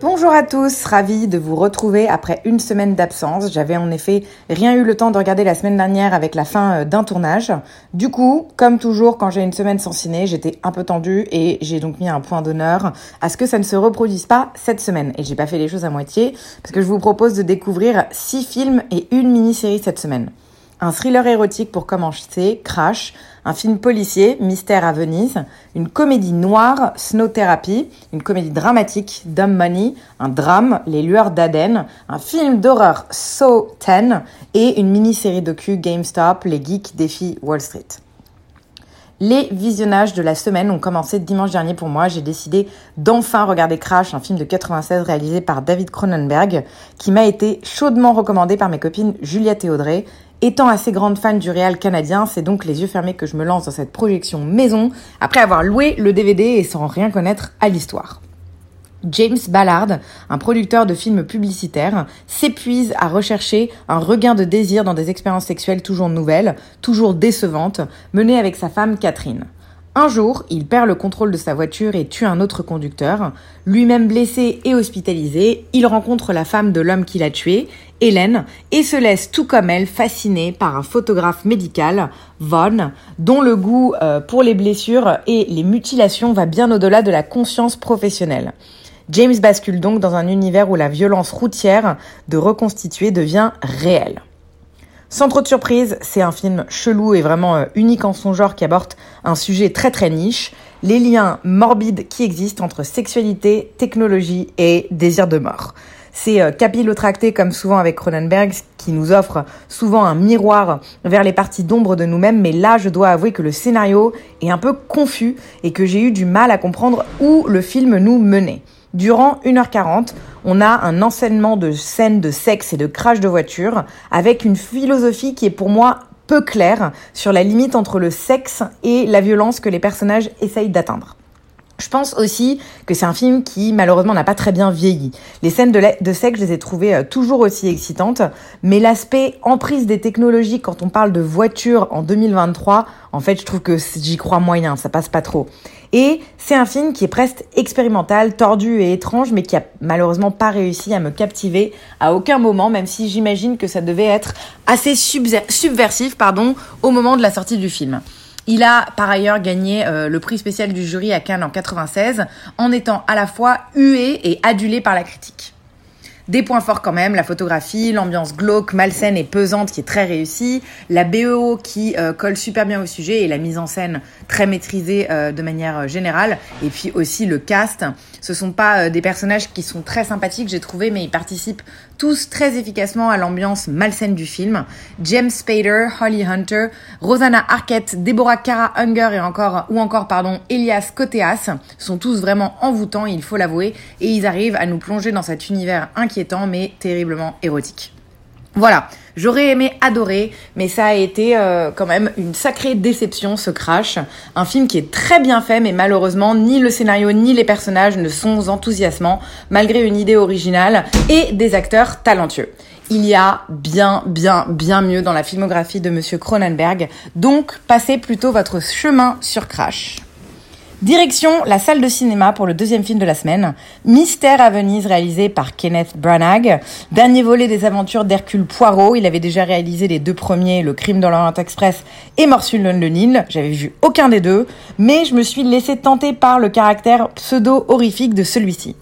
Bonjour à tous, ravi de vous retrouver après une semaine d'absence. J'avais en effet rien eu le temps de regarder la semaine dernière avec la fin euh, d'un tournage. Du coup, comme toujours quand j'ai une semaine sans ciné, j'étais un peu tendue et j'ai donc mis un point d'honneur à ce que ça ne se reproduise pas cette semaine. Et j'ai pas fait les choses à moitié parce que je vous propose de découvrir six films et une mini-série cette semaine. Un thriller érotique pour commencer, Crash, un film policier, Mystère à Venise, une comédie noire, Snow Therapy, une comédie dramatique, Dumb Money, un drame, Les Lueurs d'Aden, un film d'horreur, So 10, et une mini-série docu, GameStop, Les Geeks défient Wall Street. Les visionnages de la semaine ont commencé dimanche dernier pour moi. J'ai décidé d'enfin regarder Crash, un film de 96 réalisé par David Cronenberg, qui m'a été chaudement recommandé par mes copines Juliette et Audrey. Étant assez grande fan du réal canadien, c'est donc les yeux fermés que je me lance dans cette projection maison, après avoir loué le DVD et sans rien connaître à l'histoire. James Ballard, un producteur de films publicitaires, s'épuise à rechercher un regain de désir dans des expériences sexuelles toujours nouvelles, toujours décevantes, menées avec sa femme Catherine. Un jour, il perd le contrôle de sa voiture et tue un autre conducteur. Lui-même blessé et hospitalisé, il rencontre la femme de l'homme qui l'a tué, Hélène, et se laisse tout comme elle fasciner par un photographe médical, Vaughn, dont le goût euh, pour les blessures et les mutilations va bien au-delà de la conscience professionnelle. James bascule donc dans un univers où la violence routière de reconstituer devient réelle. Sans trop de surprise, c'est un film chelou et vraiment euh, unique en son genre qui aborde un sujet très très niche, les liens morbides qui existent entre sexualité, technologie et désir de mort. C'est euh, capillotracté comme souvent avec Cronenberg qui nous offre souvent un miroir vers les parties d'ombre de nous-mêmes, mais là je dois avouer que le scénario est un peu confus et que j'ai eu du mal à comprendre où le film nous menait. Durant 1h40, on a un enseignement de scènes de sexe et de crash de voiture avec une philosophie qui est pour moi peu claire sur la limite entre le sexe et la violence que les personnages essayent d'atteindre. Je pense aussi que c'est un film qui malheureusement n'a pas très bien vieilli. Les scènes de, de sexe, je les ai trouvées euh, toujours aussi excitantes, mais l'aspect emprise des technologies quand on parle de voiture en 2023, en fait, je trouve que j'y crois moyen, ça passe pas trop. Et c'est un film qui est presque expérimental, tordu et étrange, mais qui a malheureusement pas réussi à me captiver à aucun moment, même si j'imagine que ça devait être assez subversif, pardon, au moment de la sortie du film. Il a par ailleurs gagné euh, le prix spécial du jury à Cannes en 96 en étant à la fois hué et adulé par la critique. Des points forts quand même, la photographie, l'ambiance glauque, malsaine et pesante qui est très réussie, la BO qui euh, colle super bien au sujet et la mise en scène très maîtrisée euh, de manière générale, et puis aussi le cast. Ce sont pas des personnages qui sont très sympathiques, j'ai trouvé, mais ils participent tous très efficacement à l'ambiance malsaine du film. James Spader, Holly Hunter, Rosanna Arquette, Deborah Cara Unger et encore, ou encore, pardon, Elias Koteas sont tous vraiment envoûtants, il faut l'avouer, et ils arrivent à nous plonger dans cet univers inquiétant mais terriblement érotique. Voilà, j'aurais aimé adorer, mais ça a été euh, quand même une sacrée déception ce Crash. Un film qui est très bien fait, mais malheureusement ni le scénario ni les personnages ne sont enthousiasmants, malgré une idée originale et des acteurs talentueux. Il y a bien, bien, bien mieux dans la filmographie de Monsieur Cronenberg, donc passez plutôt votre chemin sur Crash. Direction la salle de cinéma pour le deuxième film de la semaine, Mystère à Venise réalisé par Kenneth Branagh, dernier volet des aventures d'Hercule Poirot. Il avait déjà réalisé les deux premiers, Le Crime dans l'Orient Express et Morsule de Nil. J'avais vu aucun des deux, mais je me suis laissé tenter par le caractère pseudo-horrifique de celui-ci.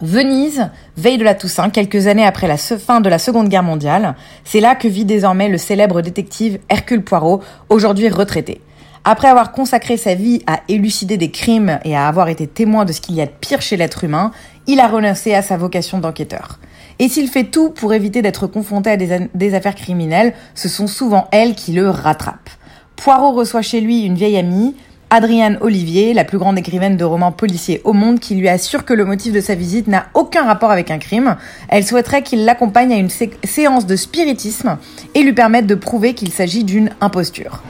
Venise, veille de la Toussaint, quelques années après la fin de la Seconde Guerre mondiale, c'est là que vit désormais le célèbre détective Hercule Poirot, aujourd'hui retraité. Après avoir consacré sa vie à élucider des crimes et à avoir été témoin de ce qu'il y a de pire chez l'être humain, il a renoncé à sa vocation d'enquêteur. Et s'il fait tout pour éviter d'être confronté à des, affaires criminelles, ce sont souvent elles qui le rattrapent. Poirot reçoit chez lui une vieille amie, Adrienne Olivier, la plus grande écrivaine de romans policiers au monde, qui lui assure que le motif de sa visite n'a aucun rapport avec un crime. Elle souhaiterait qu'il l'accompagne à une séance de spiritisme et lui permette de prouver qu'il s'agit d'une imposture.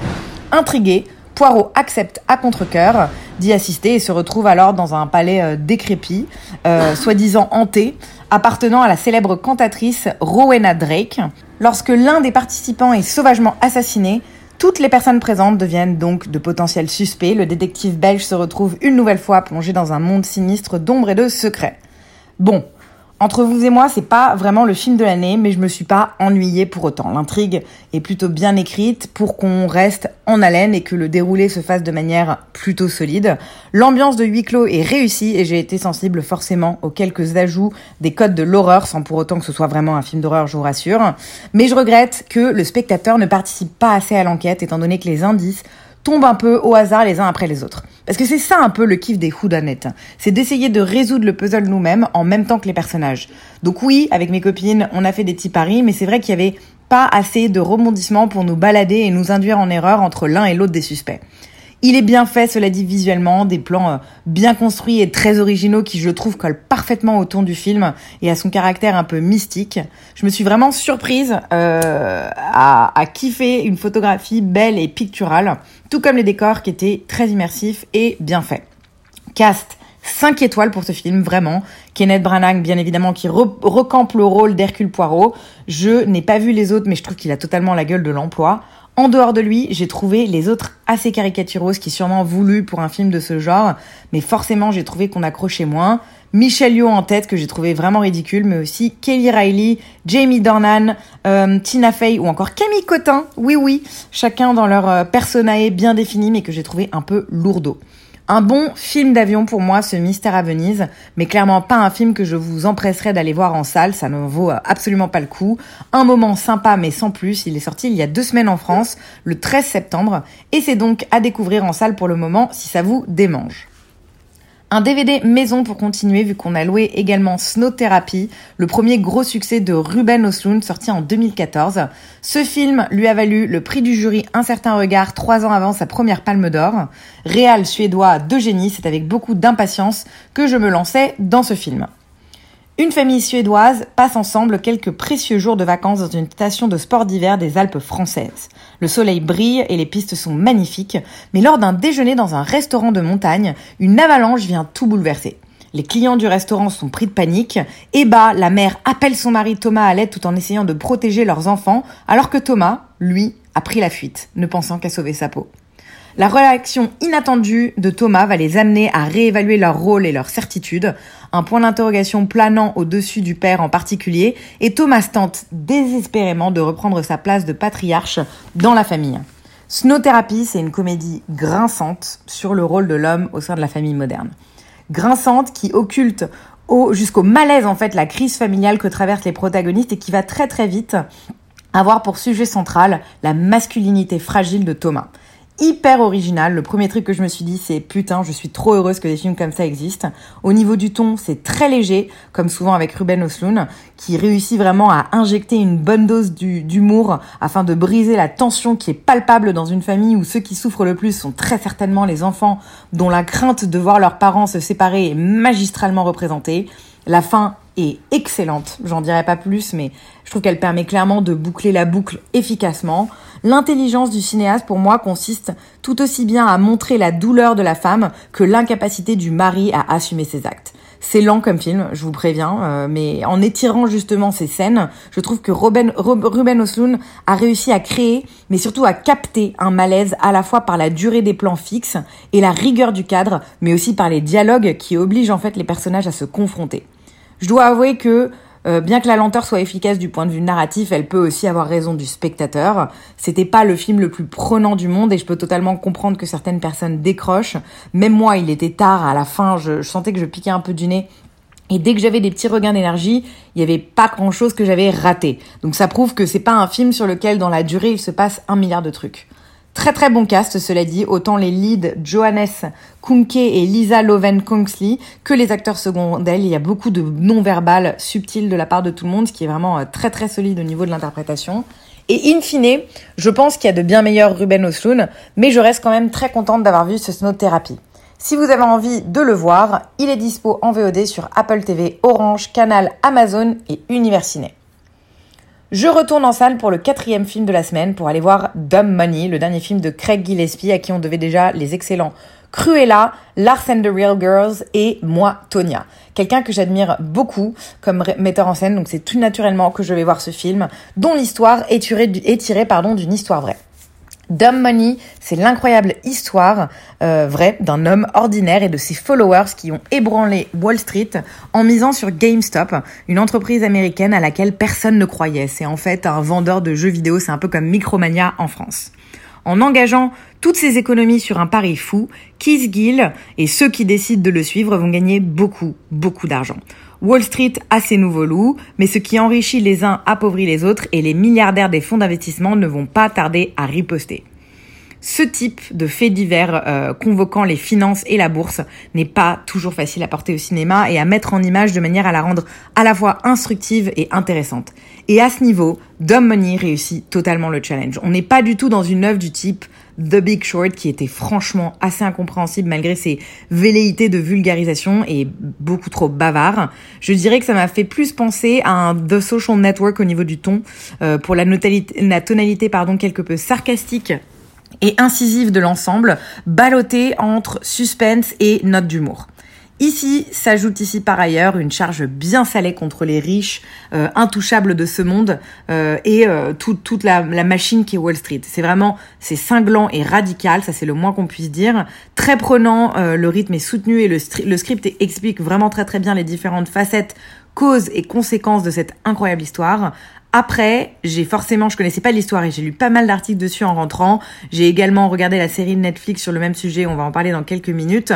Intrigué, Poirot accepte à contre-coeur d'y assister et se retrouve alors dans un palais euh, décrépit, euh, soi-disant hanté, appartenant à la célèbre cantatrice Rowena Drake. Lorsque l'un des participants est sauvagement assassiné, toutes les personnes présentes deviennent donc de potentiels suspects. Le détective belge se retrouve une nouvelle fois plongé dans un monde sinistre d'ombre et de secrets. Bon, entre vous et moi, c'est pas vraiment le film de l'année, mais je me suis pas ennuyée pour autant. L'intrigue est plutôt bien écrite pour qu'on reste en haleine et que le déroulé se fasse de manière plutôt solide. L'ambiance de huis clos est réussie et j'ai été sensible forcément aux quelques ajouts des codes de l'horreur sans pour autant que ce soit vraiment un film d'horreur, je vous rassure. Mais je regrette que le spectateur ne participe pas assez à l'enquête étant donné que les indices tombent un peu au hasard les uns après les autres. Parce que c'est ça un peu le kiff des whodunit. C'est d'essayer de résoudre le puzzle nous-mêmes en même temps que les personnages. Donc oui, avec mes copines, on a fait des petits paris, mais c'est vrai qu'il y avait pas assez de rebondissements pour nous balader et nous induire en erreur entre l'un et l'autre des suspects. Il est bien fait, cela dit visuellement, des plans euh, bien construits et très originaux qui, je trouve, collent parfaitement au ton du film et à son caractère un peu mystique. Je me suis vraiment surprise euh, à, à kiffer une photographie belle et picturale, tout comme les décors qui étaient très immersifs et bien faits. Cast 5 étoiles pour ce film, vraiment. Kenneth Branagh, bien évidemment, qui recampe le rôle d'Hercule Poirot. Je n'ai pas vu les autres, mais je trouve qu'il a totalement la gueule de l'emploi. En dehors de lui, j'ai trouvé les autres assez caricaturaux, ce qui est sûrement voulu pour un film de ce genre, mais forcément j'ai trouvé qu'on accrochait moins. Michel Yeoh en tête, que j'ai trouvé vraiment ridicule, mais aussi Kelly Riley, Jamie Dornan, euh, Tina Fey ou encore Camille Cotin, oui oui, chacun dans leur euh, personae bien défini, mais que j'ai trouvé un peu lourdeau. Un bon film d'avion pour moi, ce Mystère à Venise, mais clairement pas un film que je vous empresserai d'aller voir en salle, ça ne vaut absolument pas le coup. Un moment sympa mais sans plus, il est sorti il y a deux semaines en France, le 13 septembre, et c'est donc à découvrir en salle pour le moment si ça vous démange. Un DVD maison pour continuer vu qu'on a loué également Snow Therapy, le premier gros succès de Ruben Östlund sorti en 2014. Ce film lui a valu le prix du jury Un certain regard trois ans avant sa première palme d'or. Réal suédois de génie, c'est avec beaucoup d'impatience que je me lançais dans ce film. Une famille suédoise passe ensemble quelques précieux jours de vacances dans une station de sport d'hiver des Alpes françaises. Le soleil brille et les pistes sont magnifiques, mais lors d'un déjeuner dans un restaurant de montagne, une avalanche vient tout bouleverser. Les clients du restaurant sont pris de panique. Eba, la mère, appelle son mari Thomas à l'aide tout en essayant de protéger leurs enfants, alors que Thomas, lui, a pris la fuite, ne pensant qu'à sauver sa peau. La réaction inattendue de Thomas va les amener à réévaluer leur rôle et leur certitude, un point d'interrogation planant au-dessus du père en particulier, et Thomas tente désespérément de reprendre sa place de patriarche dans la famille. Snow Therapy, c'est une comédie grinçante sur le rôle de l'homme au sein de la famille moderne. Grinçante qui occulte jusqu'au malaise en fait la crise familiale que traversent les protagonistes et qui va très très vite avoir pour sujet central la masculinité fragile de Thomas hyper original. Le premier truc que je me suis dit, c'est putain, je suis trop heureuse que des films comme ça existent. Au niveau du ton, c'est très léger, comme souvent avec Ruben Osloon, qui réussit vraiment à injecter une bonne dose d'humour afin de briser la tension qui est palpable dans une famille où ceux qui souffrent le plus sont très certainement les enfants dont la crainte de voir leurs parents se séparer est magistralement représentée. La fin est excellente, j'en dirai pas plus, mais je trouve qu'elle permet clairement de boucler la boucle efficacement. L'intelligence du cinéaste, pour moi, consiste tout aussi bien à montrer la douleur de la femme que l'incapacité du mari à assumer ses actes. C'est lent comme film, je vous préviens, euh, mais en étirant justement ces scènes, je trouve que Ruben, Ruben Osloon a réussi à créer, mais surtout à capter un malaise à la fois par la durée des plans fixes et la rigueur du cadre, mais aussi par les dialogues qui obligent en fait les personnages à se confronter. Je dois avouer que euh, bien que la lenteur soit efficace du point de vue narratif, elle peut aussi avoir raison du spectateur. C'était pas le film le plus prenant du monde et je peux totalement comprendre que certaines personnes décrochent. Même moi, il était tard à la fin, je, je sentais que je piquais un peu du nez. Et dès que j'avais des petits regains d'énergie, il n'y avait pas grand chose que j'avais raté. Donc ça prouve que c'est pas un film sur lequel dans la durée il se passe un milliard de trucs. Très très bon cast, cela dit, autant les leads Johannes Kunke et Lisa Loven Kongsley que les acteurs secondaires. Il y a beaucoup de non-verbal subtil de la part de tout le monde, ce qui est vraiment euh, très très solide au niveau de l'interprétation. Et in fine, je pense qu'il y a de bien meilleurs Ruben Osloon, mais je reste quand même très contente d'avoir vu ce Snow Therapy. Si vous avez envie de le voir, il est dispo en VOD sur Apple TV, Orange, Canal, Amazon et Universiné. Je retourne en salle pour le quatrième film de la semaine pour aller voir Dumb Money, le dernier film de Craig Gillespie à qui on devait déjà les excellents Cruella, Lars and the Real Girls et moi, Tonya. Quelqu'un que j'admire beaucoup comme metteur en scène, donc c'est tout naturellement que je vais voir ce film, dont l'histoire est tirée, d'une histoire vraie. Dumb Money, c'est l'incroyable histoire euh, vraie d'un homme ordinaire et de ses followers qui ont ébranlé Wall Street en misant sur GameStop, une entreprise américaine à laquelle personne ne croyait. C'est en fait un vendeur de jeux vidéo, c'est un peu comme Micromania en France. En engageant toutes ses économies sur un pari fou, Keith Gill et ceux qui décident de le suivre vont gagner beaucoup, beaucoup d'argent. Wall Street a ses nouveaux loups, mais ce qui enrichit les uns appauvrit les autres et les milliardaires des fonds d'investissement ne vont pas tarder à riposter. Ce type de fait divers euh, convoquant les finances et la bourse n'est pas toujours facile à porter au cinéma et à mettre en image de manière à la rendre à la fois instructive et intéressante. Et à ce niveau, Dumb Money réussit totalement le challenge. On n'est pas du tout dans une œuvre du type The Big Short qui était franchement assez incompréhensible malgré ses velléités de vulgarisation et beaucoup trop bavard. Je dirais que ça m'a fait plus penser à un The Social Network au niveau du ton, euh, pour la, la tonalité pardon quelque peu sarcastique et incisive de l'ensemble, ballottée entre suspense et note d'humour. Ici s'ajoute ici par ailleurs une charge bien salée contre les riches, euh, intouchables de ce monde euh, et euh, toute la, la, machine qui est Wall Street. C'est vraiment c'est cinglant et radical, ça c'est le moins qu'on puisse dire. Très prenant, le rythme est soutenu et le, le script explique vraiment très très bien les différentes facettes, causes et conséquences de cette incroyable histoire. Après, j'ai forcément, je connaissais pas l'histoire et j'ai lu pas mal d'articles dessus en rentrant. J'ai également regardé la série Netflix sur le même sujet, on va en parler dans quelques minutes.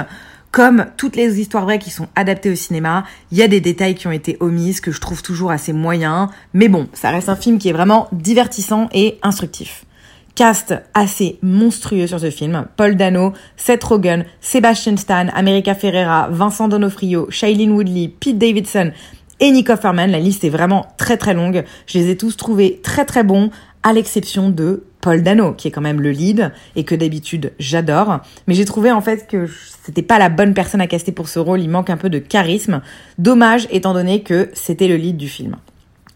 Comme toutes les histoires vraies qui sont adaptées au cinéma, il y a des détails qui ont été omis, que je trouve toujours assez moyens. Mais bon, ça reste un film qui est vraiment divertissant et instructif. Cast assez monstrueux sur ce film. Paul Dano, Seth Rogen, Sebastian Stan, America Ferrera, Vincent Donofrio, Shailene Woodley, Pete Davidson, et Nick Offerman. La liste est vraiment très très longue. Je les ai tous trouvés très très bons, à l'exception de Paul Dano, qui est quand même le lead et que d'habitude j'adore. Mais j'ai trouvé en fait que c'était pas la bonne personne à caster pour ce rôle. Il manque un peu de charisme. Dommage étant donné que c'était le lead du film.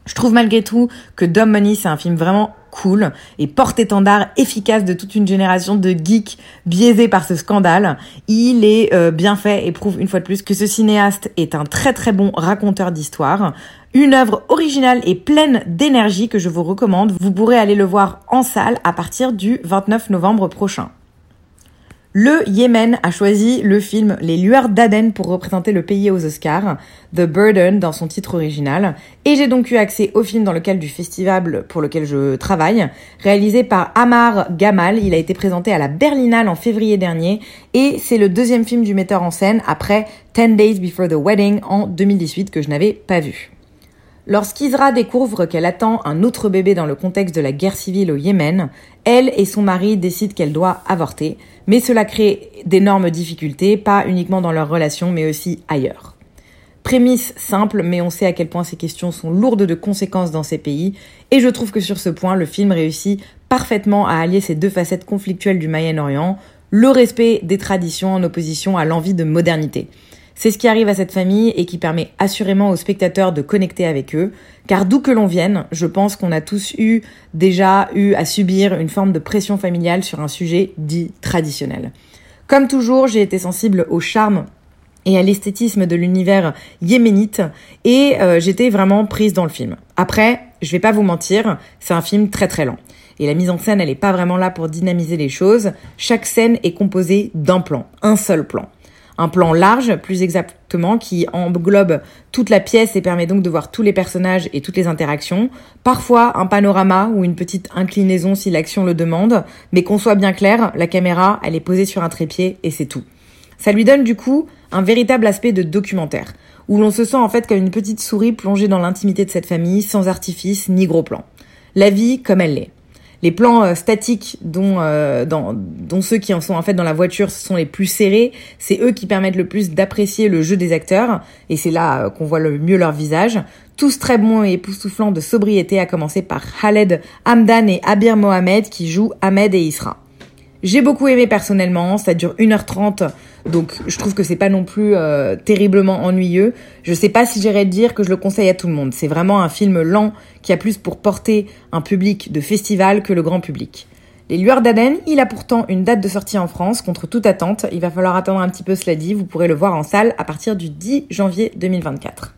Je trouve malgré tout que Dumb Money, c'est un film vraiment cool et porte-étendard efficace de toute une génération de geeks biaisés par ce scandale. Il est euh, bien fait et prouve une fois de plus que ce cinéaste est un très très bon raconteur d'histoire. Une œuvre originale et pleine d'énergie que je vous recommande. Vous pourrez aller le voir en salle à partir du 29 novembre prochain. Le Yémen a choisi le film Les Lueurs d'Aden pour représenter le pays aux Oscars, The Burden dans son titre original, et j'ai donc eu accès au film dans le cadre du festival pour lequel je travaille, réalisé par Amar Gamal. Il a été présenté à la Berlinale en février dernier, et c'est le deuxième film du metteur en scène après Ten Days Before the Wedding en 2018 que je n'avais pas vu. Lorsqu'Isra découvre qu'elle attend un autre bébé dans le contexte de la guerre civile au Yémen, elle et son mari décident qu'elle doit avorter, mais cela crée d'énormes difficultés, pas uniquement dans leur relation, mais aussi ailleurs. Prémisse simple, mais on sait à quel point ces questions sont lourdes de conséquences dans ces pays, et je trouve que sur ce point, le film réussit parfaitement à allier ces deux facettes conflictuelles du Moyen-Orient, le respect des traditions en opposition à l'envie de modernité. C'est ce qui arrive à cette famille et qui permet assurément aux spectateurs de connecter avec eux, car d'où que l'on vienne, je pense qu'on a tous eu déjà eu à subir une forme de pression familiale sur un sujet dit traditionnel. Comme toujours, j'ai été sensible au charme et à l'esthétisme de l'univers yéménite et euh, j'étais vraiment prise dans le film. Après, je vais pas vous mentir, c'est un film très très lent. Et la mise en scène, elle est pas vraiment là pour dynamiser les choses. Chaque scène est composée d'un plan, un seul plan un plan large, plus exactement, qui englobe toute la pièce et permet donc de voir tous les personnages et toutes les interactions. Parfois un panorama ou une petite inclinaison si l'action le demande, mais qu'on soit bien clair, la caméra, elle est posée sur un trépied et c'est tout. Ça lui donne du coup un véritable aspect de documentaire, où l'on se sent en fait comme une petite souris plongée dans l'intimité de cette famille, sans artifice ni gros plan. La vie comme elle l'est. Les plans euh, statiques dont, euh, dont ceux qui en sont en fait dans la voiture sont les plus serrés, c'est eux qui permettent le plus d'apprécier le jeu des acteurs, et c'est là euh, qu'on voit le mieux leur visage. Tous très bons et époustouflants de sobriété, à commencer par Khaled Hamdan et Abir Mohamed qui jouent Ahmed et Isra. J'ai beaucoup aimé personnellement, ça dure 1h30, donc je trouve que c'est pas non plus euh, terriblement ennuyeux. Je sais pas si j'irais dire que je le conseille à tout le monde. C'est vraiment un film lent qui a plus pour porter un public de festival que le grand public. Les Lueurs d'Aden, il a pourtant une date de sortie en France contre toute attente. Il va falloir attendre un petit peu cela dit, vous pourrez le voir en salle à partir du 10 janvier 2024.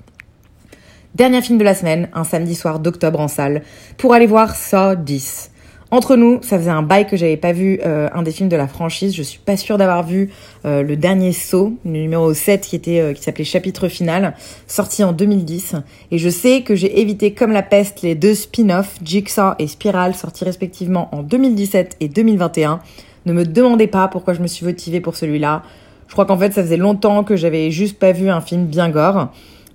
Dernier film de la semaine, un samedi soir d'octobre en salle, pour aller voir Saw 10. Entre nous, ça faisait un bail que j'avais pas vu euh, un des films de la franchise. Je suis pas sûre d'avoir vu euh, le dernier saut, numéro 7 qui était euh, qui s'appelait Chapitre final, sorti en 2010 et je sais que j'ai évité comme la peste les deux spin-offs Jigsaw et Spiral sortis respectivement en 2017 et 2021. Ne me demandez pas pourquoi je me suis motivée pour celui-là. Je crois qu'en fait, ça faisait longtemps que j'avais juste pas vu un film bien gore.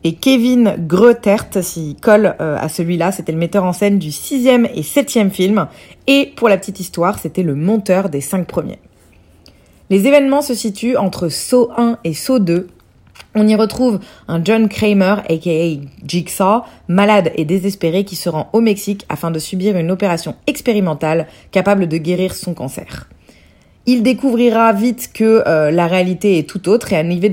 Et Kevin Greutert s'y colle euh, à celui-là. C'était le metteur en scène du sixième et septième film. Et pour la petite histoire, c'était le monteur des cinq premiers. Les événements se situent entre Saw 1 et Saw 2. On y retrouve un John Kramer, aka Jigsaw, malade et désespéré qui se rend au Mexique afin de subir une opération expérimentale capable de guérir son cancer. Il découvrira vite que euh, la réalité est tout autre et animé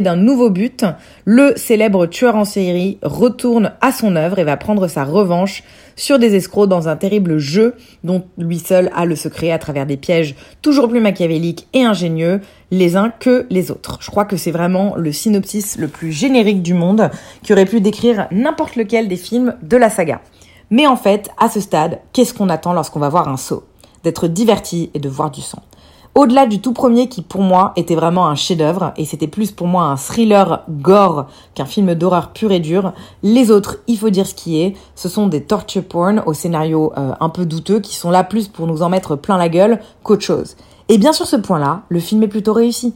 d'un nouveau but, le célèbre tueur en série retourne à son œuvre et va prendre sa revanche sur des escrocs dans un terrible jeu dont lui seul a le secret à travers des pièges toujours plus machiavéliques et ingénieux les uns que les autres. Je crois que c'est vraiment le synopsis le plus générique du monde qui aurait pu décrire n'importe lequel des films de la saga. Mais en fait, à ce stade, qu'est-ce qu'on attend lorsqu'on va voir un saut? D'être diverti et de voir du sang. Au-delà du tout premier qui pour moi était vraiment un chef-d'œuvre et c'était plus pour moi un thriller gore qu'un film d'horreur pur et dur, les autres, il faut dire ce qui est, ce sont des torture porn au scénario euh, un peu douteux qui sont là plus pour nous en mettre plein la gueule qu'autre chose. Et bien sur ce point-là, le film est plutôt réussi.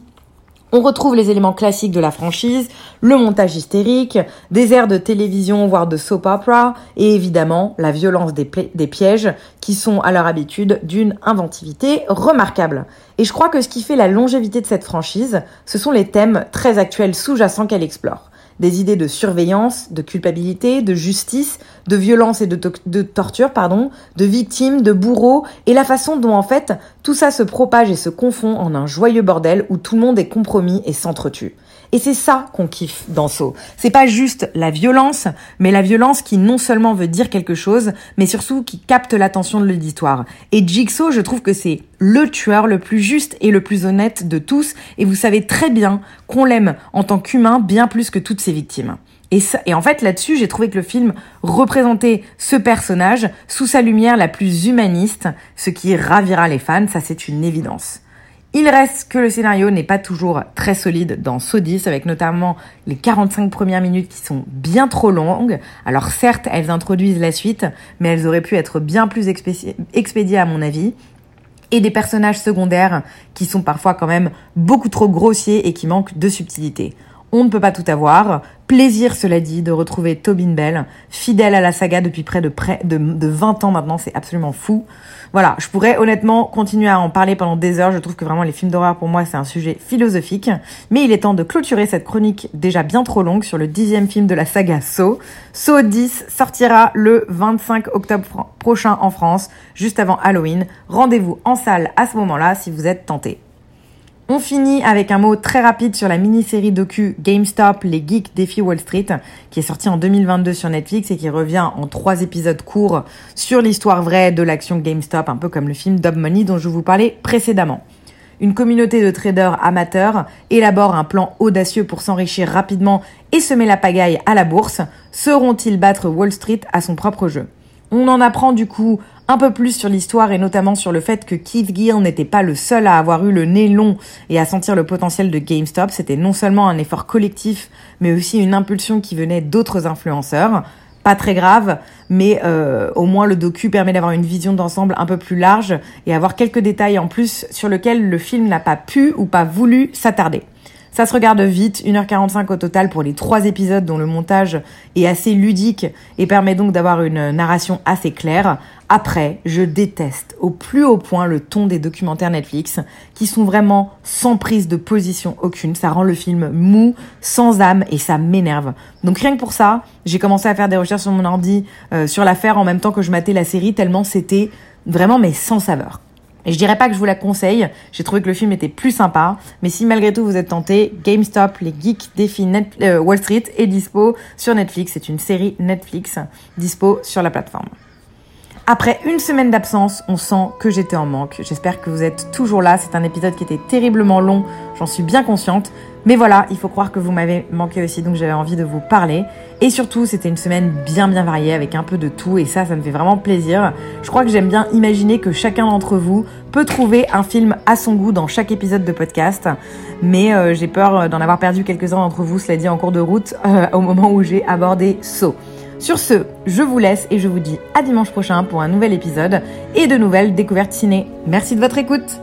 On retrouve les éléments classiques de la franchise, le montage hystérique, des airs de télévision voire de soap opera, et évidemment la violence des, des pièges qui sont à leur habitude d'une inventivité remarquable. Et je crois que ce qui fait la longévité de cette franchise, ce sont les thèmes très actuels sous-jacents qu'elle explore des idées de surveillance, de culpabilité, de justice, de violence et de, torture, pardon, de victimes, de bourreaux, et la façon dont en fait tout ça se propage et se confond en un joyeux bordel où tout le monde est compromis et s'entretue. Et c'est ça qu'on kiffe dans Saw. C'est pas juste la violence, mais la violence qui non seulement veut dire quelque chose, mais surtout qui capte l'attention de l'auditoire. Et Jigsaw, je trouve que c'est le tueur le plus juste et le plus honnête de tous, et vous savez très bien qu'on l'aime en tant qu'humain bien plus que toutes ses victimes. Et, et en fait, là-dessus, j'ai trouvé que le film représentait ce personnage sous sa lumière la plus humaniste, ce qui ravira les fans, ça c'est une évidence. Il reste que le scénario n'est pas toujours très solide dans Sodis, avec notamment les 45 premières minutes qui sont bien trop longues. Alors certes, elles introduisent la suite, mais elles auraient pu être bien plus expédiées à mon avis. Et des personnages secondaires qui sont parfois quand même beaucoup trop grossiers et qui manquent de subtilité. On ne peut pas tout avoir. Plaisir, cela dit, de retrouver Tobin Bell, fidèle à la saga depuis près de, près de, de 20 ans maintenant, c'est absolument fou. Voilà, je pourrais honnêtement continuer à en parler pendant des heures, je trouve que vraiment les films d'horreur pour moi c'est un sujet philosophique, mais il est temps de clôturer cette chronique déjà bien trop longue sur le dixième film de la saga Saw. Saw 10 sortira le 25 octobre prochain en France, juste avant Halloween. Rendez-vous en salle à ce moment-là si vous êtes tenté. On finit avec un mot très rapide sur la mini-série docu GameStop, les geeks défi Wall Street, qui est sortie en 2022 sur Netflix et qui revient en trois épisodes courts sur l'histoire vraie de l'action GameStop, un peu comme le film Dub Money dont je vous parlais précédemment. Une communauté de traders amateurs élabore un plan audacieux pour s'enrichir rapidement et semer la pagaille à la bourse. Sauront-ils battre Wall Street à son propre jeu? On en apprend du coup un peu plus sur l'histoire et notamment sur le fait que Keith Gill n'était pas le seul à avoir eu le nez long et à sentir le potentiel de GameStop. C'était non seulement un effort collectif, mais aussi une impulsion qui venait d'autres influenceurs. Pas très grave, mais euh, au moins le docu permet d'avoir une vision d'ensemble un peu plus large et avoir quelques détails en plus sur lesquels le film n'a pas pu ou pas voulu s'attarder. Ça se regarde vite, 1h45 au total pour les trois épisodes dont le montage est assez ludique et permet donc d'avoir une narration assez claire. Après, je déteste au plus haut point le ton des documentaires Netflix, qui sont vraiment sans prise de position aucune. Ça rend le film mou, sans âme, et ça m'énerve. Donc rien que pour ça, j'ai commencé à faire des recherches sur mon ordi euh, sur l'affaire en même temps que je matais la série, tellement c'était vraiment mais sans saveur. Et je dirais pas que je vous la conseille, j'ai trouvé que le film était plus sympa, mais si malgré tout vous êtes tenté, GameStop, les geeks défient euh, Wall Street est dispo sur Netflix, c'est une série Netflix dispo sur la plateforme. Après une semaine d'absence, on sent que j'étais en manque. J'espère que vous êtes toujours là. C'est un épisode qui était terriblement long, j'en suis bien consciente. Mais voilà, il faut croire que vous m'avez manqué aussi, donc j'avais envie de vous parler. Et surtout, c'était une semaine bien bien variée avec un peu de tout, et ça, ça me fait vraiment plaisir. Je crois que j'aime bien imaginer que chacun d'entre vous peut trouver un film à son goût dans chaque épisode de podcast. Mais euh, j'ai peur d'en avoir perdu quelques-uns d'entre vous, cela dit en cours de route, euh, au moment où j'ai abordé Saut. Sur ce, je vous laisse et je vous dis à dimanche prochain pour un nouvel épisode et de nouvelles découvertes ciné. Merci de votre écoute